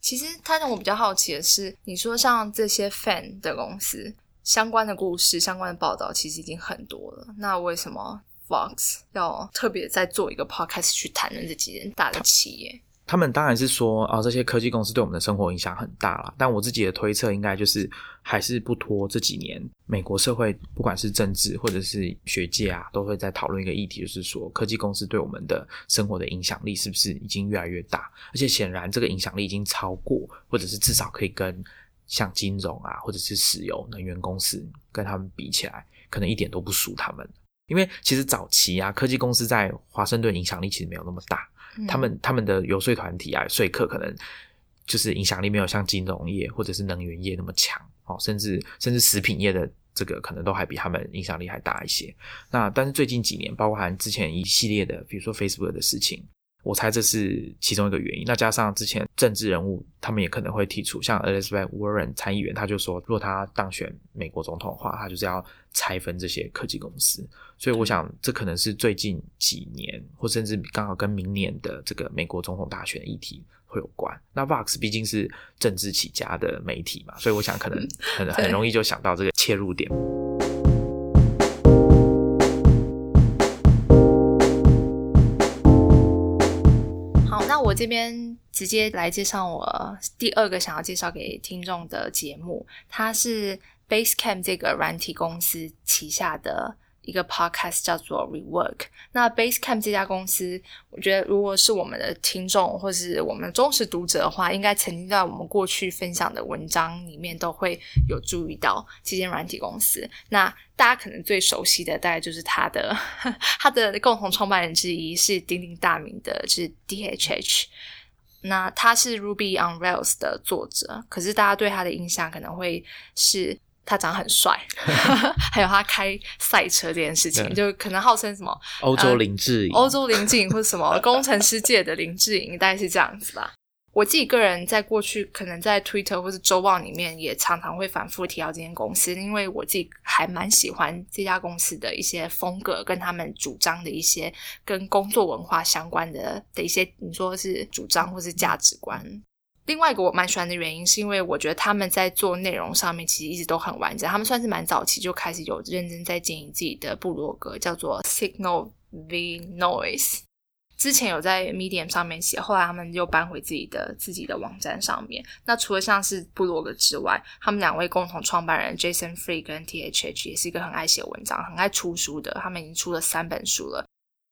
其实，他让我比较好奇的是，你说像这些 Fan 的公司相关的故事、相关的报道，其实已经很多了。那为什么？Fox 要特别再做一个 podcast 去谈论这几间大的企业，他们当然是说啊，这些科技公司对我们的生活影响很大了。但我自己的推测应该就是还是不拖这几年美国社会，不管是政治或者是学界啊，都会在讨论一个议题，就是说科技公司对我们的生活的影响力是不是已经越来越大？而且显然这个影响力已经超过，或者是至少可以跟像金融啊，或者是石油能源公司跟他们比起来，可能一点都不输他们。因为其实早期啊，科技公司在华盛顿影响力其实没有那么大，他们他们的游说团体啊，说客可能就是影响力没有像金融业或者是能源业那么强哦，甚至甚至食品业的这个可能都还比他们影响力还大一些。那但是最近几年，包含之前一系列的，比如说 Facebook 的事情。我猜这是其中一个原因。那加上之前政治人物，他们也可能会提出，像 Elizabeth Warren 参议员，他就说，如果他当选美国总统的话，他就是要拆分这些科技公司。所以我想，这可能是最近几年，或甚至刚好跟明年的这个美国总统大选议题会有关。那 Vox 毕竟是政治起家的媒体嘛，所以我想可能很很容易就想到这个切入点。这边直接来介绍我第二个想要介绍给听众的节目，它是 Basecamp 这个软体公司旗下的。一个 podcast 叫做 Rework。那 Basecamp 这家公司，我觉得如果是我们的听众或是我们忠实读者的话，应该曾经在我们过去分享的文章里面都会有注意到这间软体公司。那大家可能最熟悉的，大概就是他的 他的共同创办人之一是鼎鼎大名的，就是 DHH。那他是 Ruby on Rails 的作者，可是大家对他的印象可能会是。他长很帅，还有他开赛车这件事情，就可能号称什么欧洲林志颖、欧洲林志颖或者什么 工程师界的林志颖，大概是这样子吧。我自己个人在过去可能在 Twitter 或是周报里面也常常会反复提到这间公司，因为我自己还蛮喜欢这家公司的一些风格，跟他们主张的一些跟工作文化相关的的一些，你说是主张或是价值观。另外一个我蛮喜欢的原因，是因为我觉得他们在做内容上面其实一直都很完整。他们算是蛮早期就开始有认真在经营自己的部落格，叫做 Signal V Noise。之前有在 Medium 上面写，后来他们又搬回自己的自己的网站上面。那除了像是部落格之外，他们两位共同创办人 Jason Free 跟 T H H 也是一个很爱写文章、很爱出书的。他们已经出了三本书了，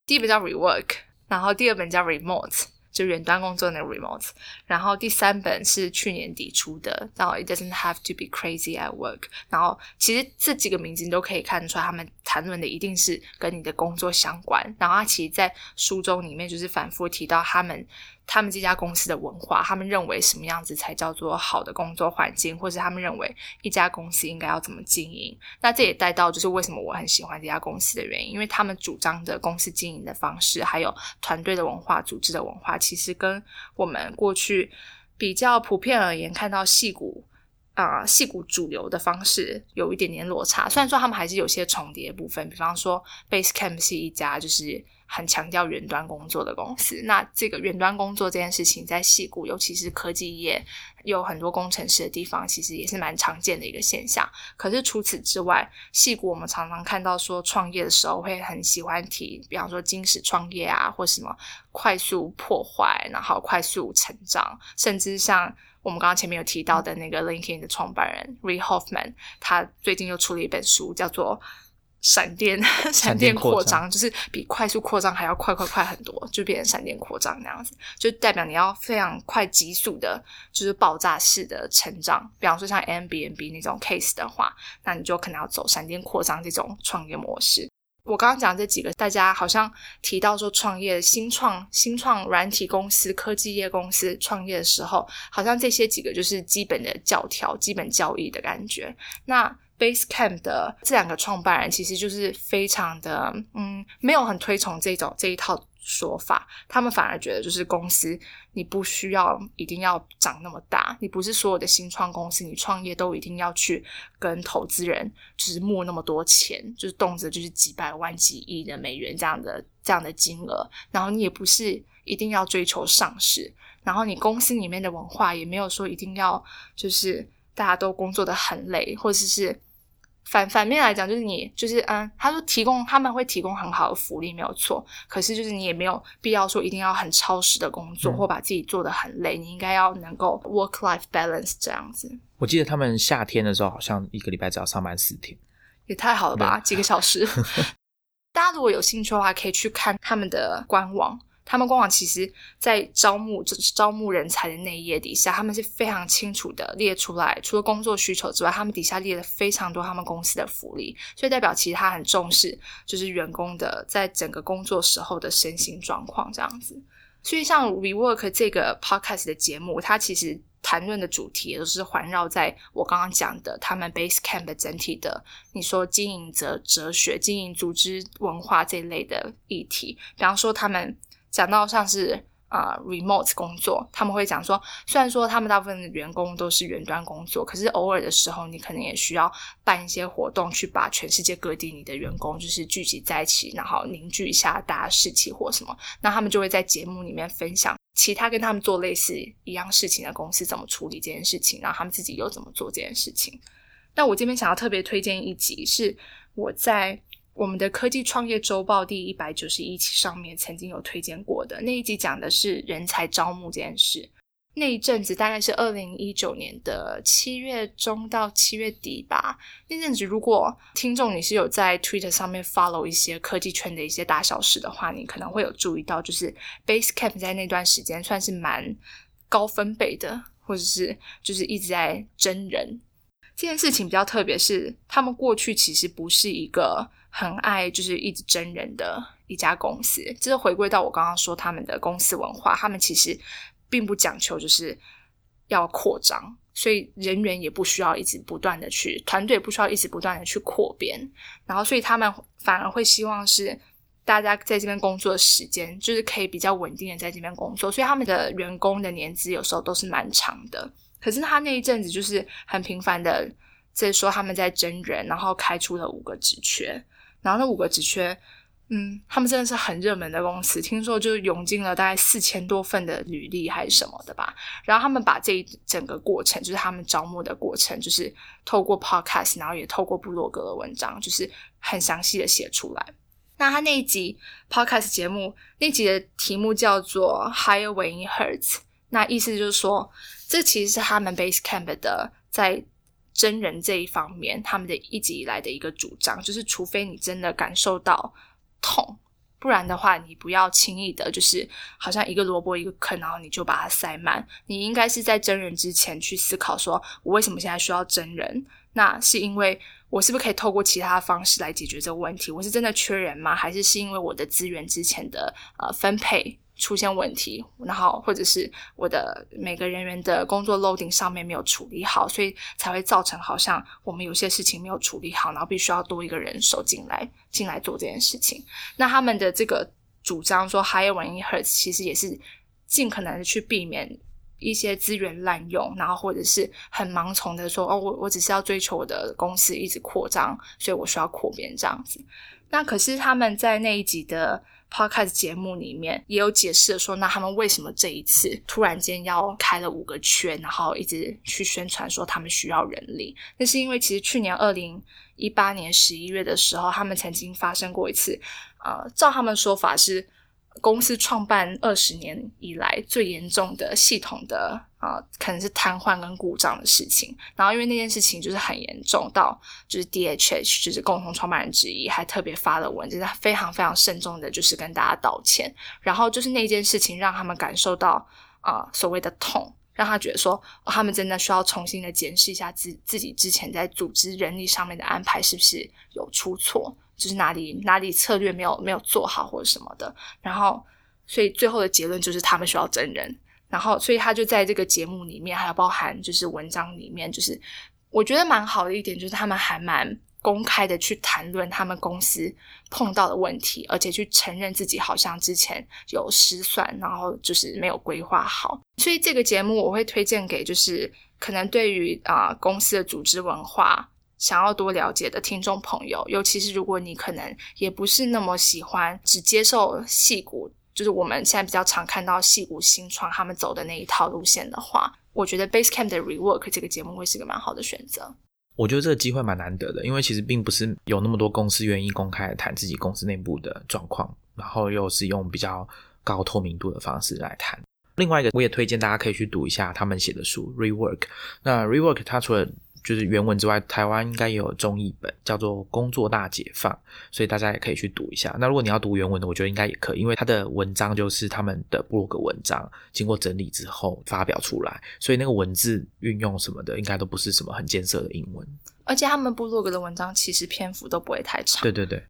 第一本叫 Rework，然后第二本叫 Remote。就远端工作那个 remote，然后第三本是去年底出的，然后 It doesn't have to be crazy at work。然后其实这几个名字你都可以看出来，他们谈论的一定是跟你的工作相关。然后他其实，在书中里面就是反复提到他们。他们这家公司的文化，他们认为什么样子才叫做好的工作环境，或者他们认为一家公司应该要怎么经营？那这也带到就是为什么我很喜欢这家公司的原因，因为他们主张的公司经营的方式，还有团队的文化、组织的文化，其实跟我们过去比较普遍而言看到戏骨啊戏骨主流的方式有一点点落差。虽然说他们还是有些重叠部分，比方说 Basecamp 是一家就是。很强调远端工作的公司。那这个远端工作这件事情，在戏谷，尤其是科技业，有很多工程师的地方，其实也是蛮常见的一个现象。可是除此之外，戏谷我们常常看到说，创业的时候会很喜欢提，比方说金石创业啊，或什么快速破坏，然后快速成长，甚至像。我们刚刚前面有提到的那个 LinkedIn 的创办人 Reid Hoffman，他最近又出了一本书，叫做《闪电闪电扩张》，就是比快速扩张还要快快快很多，就变成闪电扩张那样子，就代表你要非常快、急速的，就是爆炸式的成长。比方说像 M B N B 那种 case 的话，那你就可能要走闪电扩张这种创业模式。我刚刚讲这几个，大家好像提到说创业、新创、新创软体公司、科技业公司创业的时候，好像这些几个就是基本的教条、基本教义的感觉。那 Basecamp 的这两个创办人其实就是非常的，嗯，没有很推崇这种这一套。说法，他们反而觉得就是公司，你不需要一定要长那么大，你不是所有的新创公司，你创业都一定要去跟投资人就是募那么多钱，就是动辄就是几百万、几亿的美元这样的这样的金额，然后你也不是一定要追求上市，然后你公司里面的文化也没有说一定要就是大家都工作的很累，或者是。反反面来讲，就是你就是嗯，他说提供他们会提供很好的福利没有错，可是就是你也没有必要说一定要很超时的工作或把自己做的很累，你应该要能够 work life balance 这样子。我记得他们夏天的时候好像一个礼拜只要上班四天，也太好了吧，几个小时。大家如果有兴趣的话，可以去看他们的官网。他们官网其实，在招募就是招募人才的那一页底下，他们是非常清楚的列出来，除了工作需求之外，他们底下列了非常多他们公司的福利，所以代表其实他很重视，就是员工的在整个工作时候的身心状况这样子。所以像 WeWork 这个 Podcast 的节目，它其实谈论的主题都是环绕在我刚刚讲的他们 Basecamp 整体的，你说经营者哲学、经营组织文化这一类的议题，比方说他们。讲到像是啊，remote 工作，他们会讲说，虽然说他们大部分的员工都是远端工作，可是偶尔的时候，你可能也需要办一些活动，去把全世界各地你的员工就是聚集在一起，然后凝聚一下大家士气或什么。那他们就会在节目里面分享其他跟他们做类似一样事情的公司怎么处理这件事情，然后他们自己又怎么做这件事情。那我这边想要特别推荐一集，是我在。我们的科技创业周报第一百九十一期上面曾经有推荐过的那一集，讲的是人才招募这件事。那一阵子大概是二零一九年的七月中到七月底吧。那阵子，如果听众你是有在 Twitter 上面 follow 一些科技圈的一些大小事的话，你可能会有注意到，就是 Basecamp 在那段时间算是蛮高分贝的，或者是就是一直在真人。这件事情比较特别，是他们过去其实不是一个。很爱就是一直真人的一家公司，这是回归到我刚刚说他们的公司文化，他们其实并不讲求就是要扩张，所以人员也不需要一直不断的去团队不需要一直不断的去扩编，然后所以他们反而会希望是大家在这边工作的时间就是可以比较稳定的在这边工作，所以他们的员工的年资有时候都是蛮长的。可是他那一阵子就是很频繁的在说他们在真人，然后开出了五个职缺。然后那五个职缺，嗯，他们真的是很热门的公司，听说就涌进了大概四千多份的履历还是什么的吧。然后他们把这一整个过程，就是他们招募的过程，就是透过 podcast，然后也透过部落格的文章，就是很详细的写出来。那他那一集 podcast 节目那集的题目叫做 Higher When It Hurts，那意思就是说，这其实是他们 Base Camp 的在。真人这一方面，他们的一直以来的一个主张就是，除非你真的感受到痛，不然的话，你不要轻易的，就是好像一个萝卜一个坑，然后你就把它塞满。你应该是在真人之前去思考，说我为什么现在需要真人？那是因为我是不是可以透过其他方式来解决这个问题？我是真的缺人吗？还是是因为我的资源之前的呃分配？出现问题，然后或者是我的每个人员的工作 loading 上面没有处理好，所以才会造成好像我们有些事情没有处理好，然后必须要多一个人手进来进来做这件事情。那他们的这个主张说 higher when it hurts，其实也是尽可能的去避免一些资源滥用，然后或者是很盲从的说哦，我我只是要追求我的公司一直扩张，所以我需要扩编这样子。那可是他们在那一集的。Podcast 节目里面也有解释说，那他们为什么这一次突然间要开了五个圈，然后一直去宣传说他们需要人力？那是因为其实去年二零一八年十一月的时候，他们曾经发生过一次，呃，照他们说法是。公司创办二十年以来最严重的系统的啊，可能是瘫痪跟故障的事情。然后因为那件事情就是很严重，到就是 DHH 就是共同创办人之一还特别发了文，就是非常非常慎重的，就是跟大家道歉。然后就是那件事情让他们感受到啊所谓的痛，让他觉得说他们真的需要重新的检视一下自自己之前在组织人力上面的安排是不是有出错。就是哪里哪里策略没有没有做好或者什么的，然后所以最后的结论就是他们需要真人，然后所以他就在这个节目里面，还有包含就是文章里面，就是我觉得蛮好的一点，就是他们还蛮公开的去谈论他们公司碰到的问题，而且去承认自己好像之前有失算，然后就是没有规划好，所以这个节目我会推荐给就是可能对于啊公司的组织文化。想要多了解的听众朋友，尤其是如果你可能也不是那么喜欢只接受戏骨，就是我们现在比较常看到戏骨新创他们走的那一套路线的话，我觉得 Basecamp 的 Rework 这个节目会是个蛮好的选择。我觉得这个机会蛮难得的，因为其实并不是有那么多公司愿意公开谈自己公司内部的状况，然后又是用比较高透明度的方式来谈。另外一个，我也推荐大家可以去读一下他们写的书 Rework。那 Rework 它除了就是原文之外，台湾应该也有中译本，叫做《工作大解放》，所以大家也可以去读一下。那如果你要读原文的，我觉得应该也可以，因为他的文章就是他们的部落格文章，经过整理之后发表出来，所以那个文字运用什么的，应该都不是什么很艰涩的英文。而且他们部落格的文章其实篇幅都不会太长。对对对。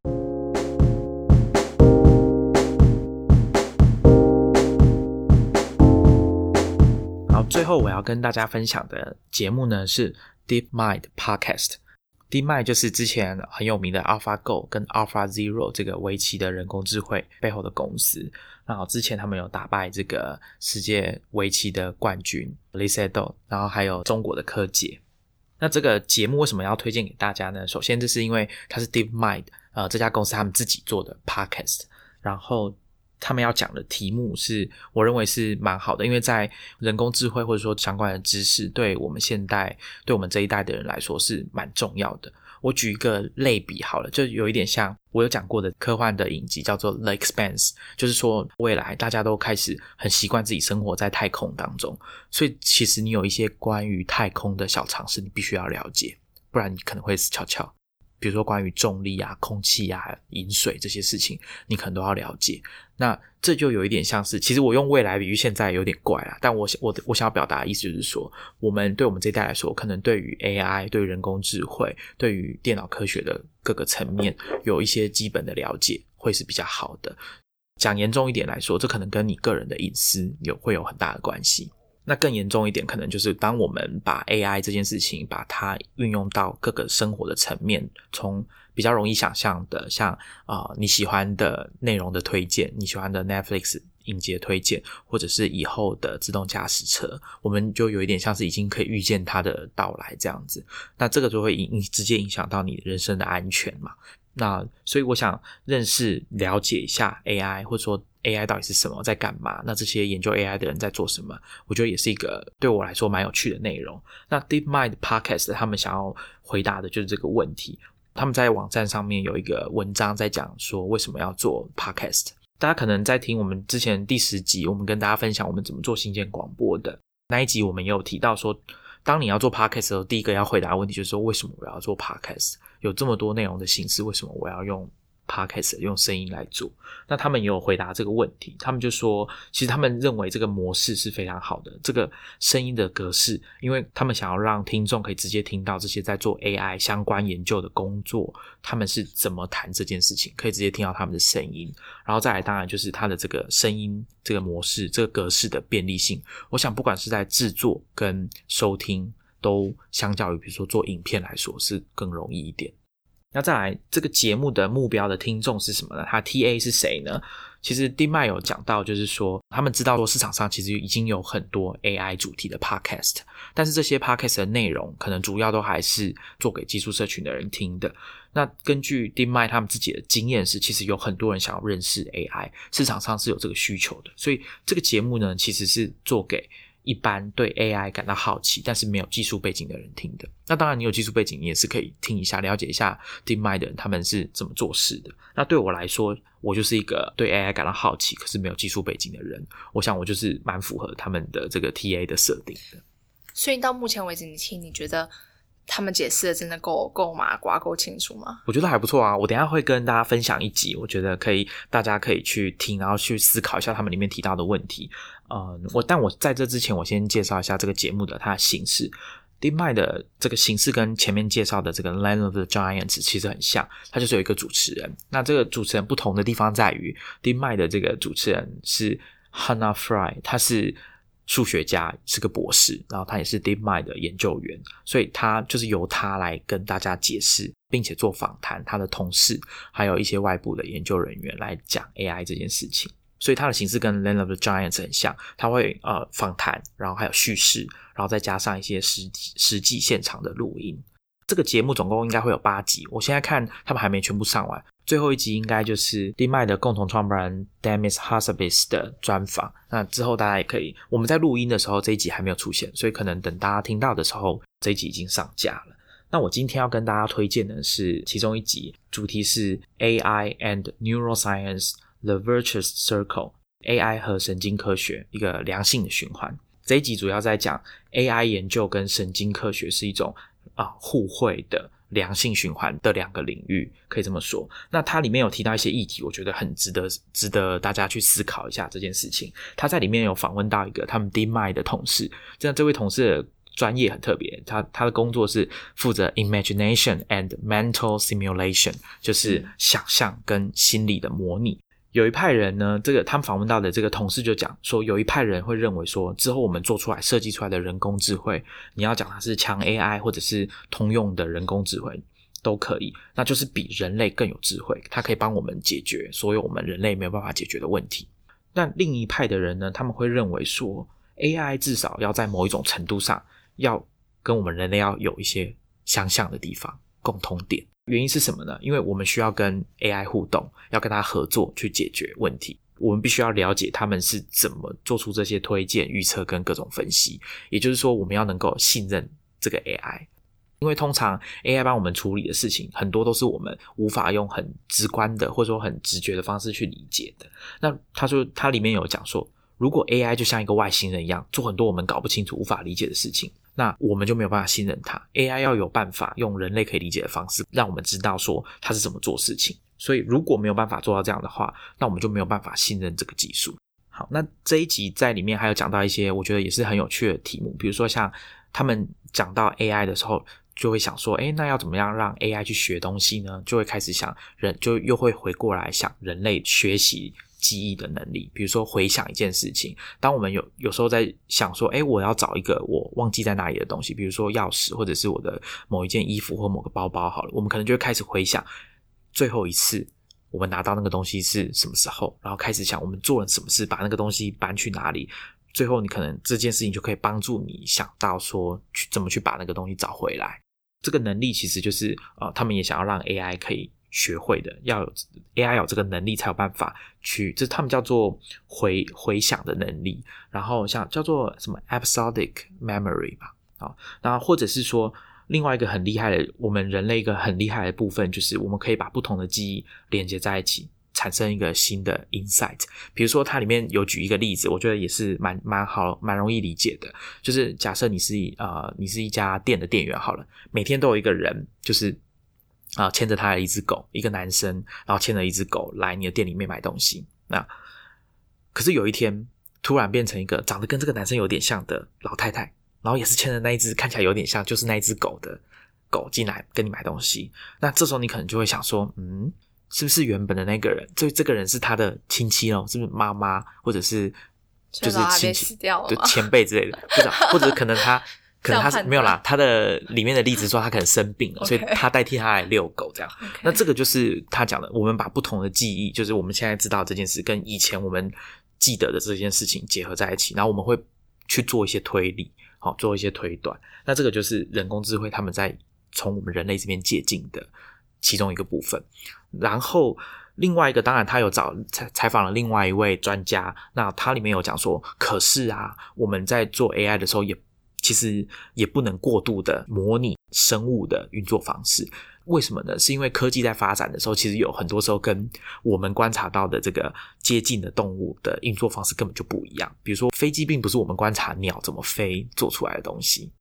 好，最后我要跟大家分享的节目呢是。DeepMind Podcast，DeepMind 就是之前很有名的 AlphaGo 跟 AlphaZero 这个围棋的人工智慧背后的公司。然后之前他们有打败这个世界围棋的冠军 Lee Sedol，然后还有中国的柯洁。那这个节目为什么要推荐给大家呢？首先，这是因为它是 DeepMind 呃这家公司他们自己做的 Podcast，然后。他们要讲的题目是我认为是蛮好的，因为在人工智慧或者说相关的知识，对我们现代、对我们这一代的人来说是蛮重要的。我举一个类比好了，就有一点像我有讲过的科幻的影集，叫做《The Expanse》，就是说未来大家都开始很习惯自己生活在太空当中，所以其实你有一些关于太空的小常识，你必须要了解，不然你可能会死翘翘。比如说关于重力啊、空气啊、饮水这些事情，你可能都要了解。那这就有一点像是，其实我用未来比喻现在有点怪啊，但我我我想要表达的意思就是说，我们对我们这一代来说，可能对于 AI、对人工智慧、对于电脑科学的各个层面，有一些基本的了解，会是比较好的。讲严重一点来说，这可能跟你个人的隐私有会有很大的关系。那更严重一点，可能就是当我们把 AI 这件事情把它运用到各个生活的层面，从比较容易想象的，像啊你喜欢的内容的推荐，你喜欢的 Netflix 影集推荐，或者是以后的自动驾驶车，我们就有一点像是已经可以预见它的到来这样子。那这个就会影直接影响到你人生的安全嘛？那所以我想认识了解一下 AI，或者说。AI 到底是什么，在干嘛？那这些研究 AI 的人在做什么？我觉得也是一个对我来说蛮有趣的内容。那 DeepMind Podcast 他们想要回答的就是这个问题。他们在网站上面有一个文章在讲说为什么要做 Podcast。大家可能在听我们之前第十集，我们跟大家分享我们怎么做新建广播的那一集，我们也有提到说，当你要做 Podcast 的时候，第一个要回答的问题就是说，为什么我要做 Podcast？有这么多内容的形式，为什么我要用？Podcast 用声音来做，那他们也有回答这个问题。他们就说，其实他们认为这个模式是非常好的，这个声音的格式，因为他们想要让听众可以直接听到这些在做 AI 相关研究的工作，他们是怎么谈这件事情，可以直接听到他们的声音。然后再来，当然就是它的这个声音这个模式、这个格式的便利性。我想，不管是在制作跟收听，都相较于比如说做影片来说，是更容易一点。那再来，这个节目的目标的听众是什么呢？它 TA 是谁呢？其实 d m 有讲到，就是说他们知道说市场上其实已经有很多 AI 主题的 podcast，但是这些 podcast 的内容可能主要都还是做给技术社群的人听的。那根据 d m 他们自己的经验是，其实有很多人想要认识 AI，市场上是有这个需求的。所以这个节目呢，其实是做给。一般对 AI 感到好奇，但是没有技术背景的人听的。那当然，你有技术背景，你也是可以听一下，了解一下 DeepMind 的人他们是怎么做事的。那对我来说，我就是一个对 AI 感到好奇，可是没有技术背景的人。我想，我就是蛮符合他们的这个 TA 的设定的。所以到目前为止，你听，你觉得？他们解释的真的够够麻瓜够清楚吗？我觉得还不错啊。我等下会跟大家分享一集，我觉得可以，大家可以去听，然后去思考一下他们里面提到的问题。呃，我但我在这之前，我先介绍一下这个节目的它的形式。DeepMind 的这个形式跟前面介绍的这个 Land of the Giants 其实很像，它就是有一个主持人。那这个主持人不同的地方在于，DeepMind 的这个主持人是 Hannah Fry，他是。数学家是个博士，然后他也是 DeepMind 的研究员，所以他就是由他来跟大家解释，并且做访谈，他的同事还有一些外部的研究人员来讲 AI 这件事情。所以它的形式跟 Land of the Giants 很像，它会呃访谈，然后还有叙事，然后再加上一些实实际现场的录音。这个节目总共应该会有八集，我现在看他们还没全部上完。最后一集应该就是 d m 的共同创办人 Demis Hassabis 的专访。那之后大家也可以，我们在录音的时候这一集还没有出现，所以可能等大家听到的时候，这一集已经上架了。那我今天要跟大家推荐的是其中一集，主题是 AI and Neuroscience: The Virtuous Circle，AI 和神经科学一个良性的循环。这一集主要在讲 AI 研究跟神经科学是一种啊互惠的。良性循环的两个领域，可以这么说。那它里面有提到一些议题，我觉得很值得值得大家去思考一下这件事情。他在里面有访问到一个他们 DeepMind 的同事，这样这位同事的专业很特别，他他的工作是负责 Imagination and Mental Simulation，就是想象跟心理的模拟。有一派人呢，这个他们访问到的这个同事就讲说，有一派人会认为说，之后我们做出来、设计出来的人工智慧，你要讲它是强 AI 或者是通用的人工智慧都可以，那就是比人类更有智慧，它可以帮我们解决所有我们人类没有办法解决的问题。那另一派的人呢，他们会认为说，AI 至少要在某一种程度上，要跟我们人类要有一些相像的地方、共通点。原因是什么呢？因为我们需要跟 AI 互动，要跟它合作去解决问题。我们必须要了解他们是怎么做出这些推荐、预测跟各种分析。也就是说，我们要能够信任这个 AI，因为通常 AI 帮我们处理的事情很多都是我们无法用很直观的或者说很直觉的方式去理解的。那他说，他里面有讲说，如果 AI 就像一个外星人一样，做很多我们搞不清楚、无法理解的事情。那我们就没有办法信任它。AI 要有办法用人类可以理解的方式，让我们知道说它是怎么做事情。所以如果没有办法做到这样的话，那我们就没有办法信任这个技术。好，那这一集在里面还有讲到一些我觉得也是很有趣的题目，比如说像他们讲到 AI 的时候，就会想说，哎，那要怎么样让 AI 去学东西呢？就会开始想人，就又会回过来想人类学习。记忆的能力，比如说回想一件事情，当我们有有时候在想说，哎，我要找一个我忘记在哪里的东西，比如说钥匙，或者是我的某一件衣服或某个包包，好了，我们可能就会开始回想最后一次我们拿到那个东西是什么时候，然后开始想我们做了什么事，把那个东西搬去哪里，最后你可能这件事情就可以帮助你想到说去怎么去把那个东西找回来。这个能力其实就是呃，他们也想要让 AI 可以。学会的要有 AI 有这个能力才有办法去，这他们叫做回回想的能力。然后像叫做什么 episodic memory 吧，啊，那或者是说另外一个很厉害的，我们人类一个很厉害的部分，就是我们可以把不同的记忆连接在一起，产生一个新的 insight。比如说它里面有举一个例子，我觉得也是蛮蛮好、蛮容易理解的，就是假设你是呃你是一家店的店员好了，每天都有一个人就是。啊，牵着他的一只狗，一个男生，然后牵着一只狗来你的店里面买东西。那可是有一天，突然变成一个长得跟这个男生有点像的老太太，然后也是牵着那一只看起来有点像，就是那一只狗的狗进来跟你买东西。那这时候你可能就会想说，嗯，是不是原本的那个人？这这个人是他的亲戚哦？是不是妈妈或者是就是亲戚、就前辈之类的？不知道，或者可能他可能他是没有啦，他的里面的例子说他可能生病了，所以他代替他来遛狗这样。那这个就是他讲的，我们把不同的记忆，就是我们现在知道这件事跟以前我们记得的这件事情结合在一起，然后我们会去做一些推理，好、做一些推断。那这个就是人工智慧他们在从我们人类这边借鉴的其中一个部分。然后另外一个，当然他有找采采访了另外一位专家，那他里面有讲说，可是啊，我们在做 AI 的时候也其实也不能过度的模拟生物的运作方式。为什么呢？是因为科技在发展的时候，其实有很多时候跟我们观察到的这个接近的动物的运作方式根本就不一样。比如说，飞机并不是我们观察鸟怎么飞做出来的东西。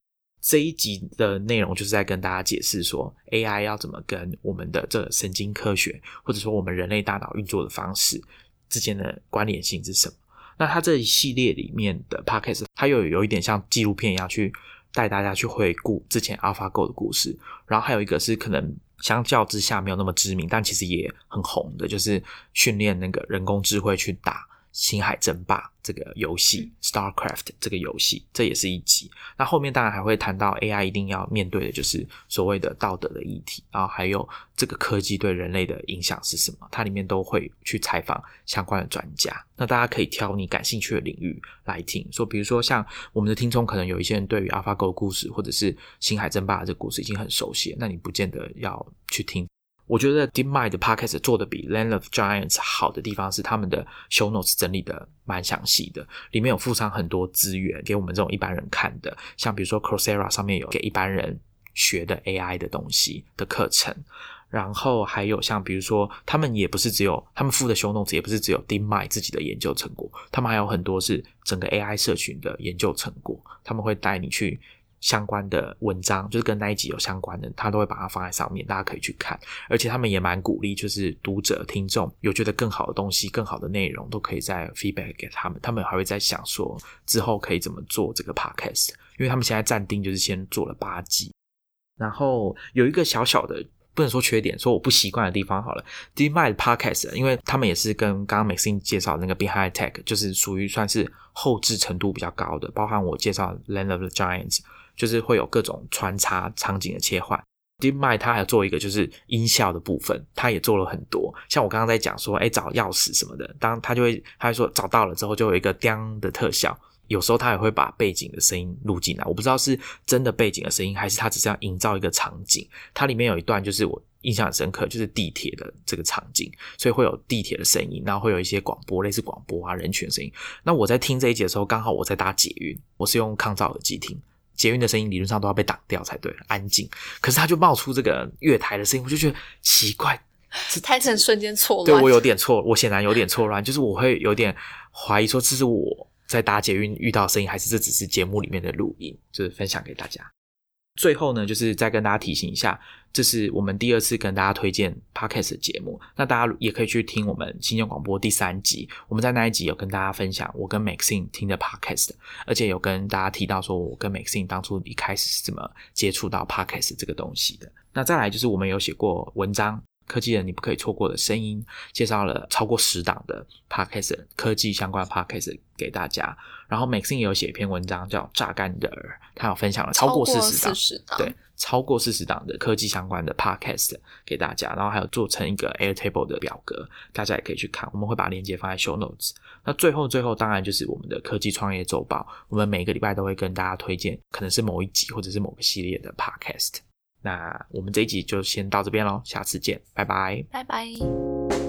这一集的内容就是在跟大家解释说，AI 要怎么跟我们的这个神经科学，或者说我们人类大脑运作的方式之间的关联性是什么。那它这一系列里面的 podcast，它又有有一点像纪录片一样去带大家去回顾之前 AlphaGo 的故事，然后还有一个是可能相较之下没有那么知名，但其实也很红的，就是训练那个人工智慧去打星海争霸这个游戏，StarCraft 这个游戏，这也是一集。那后面当然还会谈到 AI 一定要面对的就是所谓的道德的议题，然后还有这个科技对人类的影响是什么，它里面都会去采访相关的专家。那大家可以挑你感兴趣的领域来听，说比如说像我们的听众，可能有一些人对于 AlphaGo 的故事或者是星海争霸这个故事已经很熟悉，那你不见得要去听。我觉得 DeepMind 的 Podcast 做的比 Land of Giants 好的地方是他们的 Show Notes 整理的蛮详细的，里面有附上很多资源给我们这种一般人看的，像比如说 Coursera 上面有给一般人学的 AI 的东西的课程，然后还有像比如说他们也不是只有他们附的 Show Notes 也不是只有 DeepMind 自己的研究成果，他们还有很多是整个 AI 社群的研究成果，他们会带你去。相关的文章就是跟那一集有相关的，他都会把它放在上面，大家可以去看。而且他们也蛮鼓励，就是读者、听众有觉得更好的东西、更好的内容，都可以在 feedback 给他们。他们还会在想说之后可以怎么做这个 podcast，因为他们现在暂定就是先做了八集，然后有一个小小的。不能说缺点，说我不习惯的地方好了。，DemandPodcast，因为他们也是跟刚刚 Maxine 介绍的那个 Behind Tech，就是属于算是后置程度比较高的，包含我介绍 Land of the Giants，就是会有各种穿插场景的切换。DeepMind 它还做一个就是音效的部分，它也做了很多。像我刚刚在讲说，哎，找钥匙什么的，当他就会他会说找到了之后，就有一个叮的特效。有时候他也会把背景的声音录进来，我不知道是真的背景的声音，还是他只是要营造一个场景。它里面有一段就是我印象很深刻，就是地铁的这个场景，所以会有地铁的声音，然后会有一些广播，类似广播啊人群的声音。那我在听这一节的时候，刚好我在搭捷运，我是用抗噪耳机听。捷运的声音理论上都要被挡掉才对，安静。可是它就冒出这个月台的声音，我就觉得奇怪，胎成瞬间错乱。对我有点错，我显然有点错乱，就是我会有点怀疑说这是我在搭捷运遇到的声音，还是这只是节目里面的录音，就是分享给大家。最后呢，就是再跟大家提醒一下，这是我们第二次跟大家推荐 podcast 节目。那大家也可以去听我们新疆广播第三集，我们在那一集有跟大家分享我跟 Maxine 听的 podcast，而且有跟大家提到说我跟 Maxine 当初一开始是怎么接触到 podcast 这个东西的。那再来就是我们有写过文章。科技人你不可以错过的声音，介绍了超过十档的 podcast 科技相关 podcast 给大家。然后 Maxine 也有写一篇文章叫《榨干的耳》，他有分享了超过四十档，40档对，超过四十档的科技相关的 podcast 给大家。然后还有做成一个 Airtable 的表格，大家也可以去看。我们会把链接放在 Show Notes。那最后最后当然就是我们的科技创业周报，我们每个礼拜都会跟大家推荐，可能是某一集或者是某个系列的 podcast。那我们这一集就先到这边喽，下次见，拜拜。拜拜。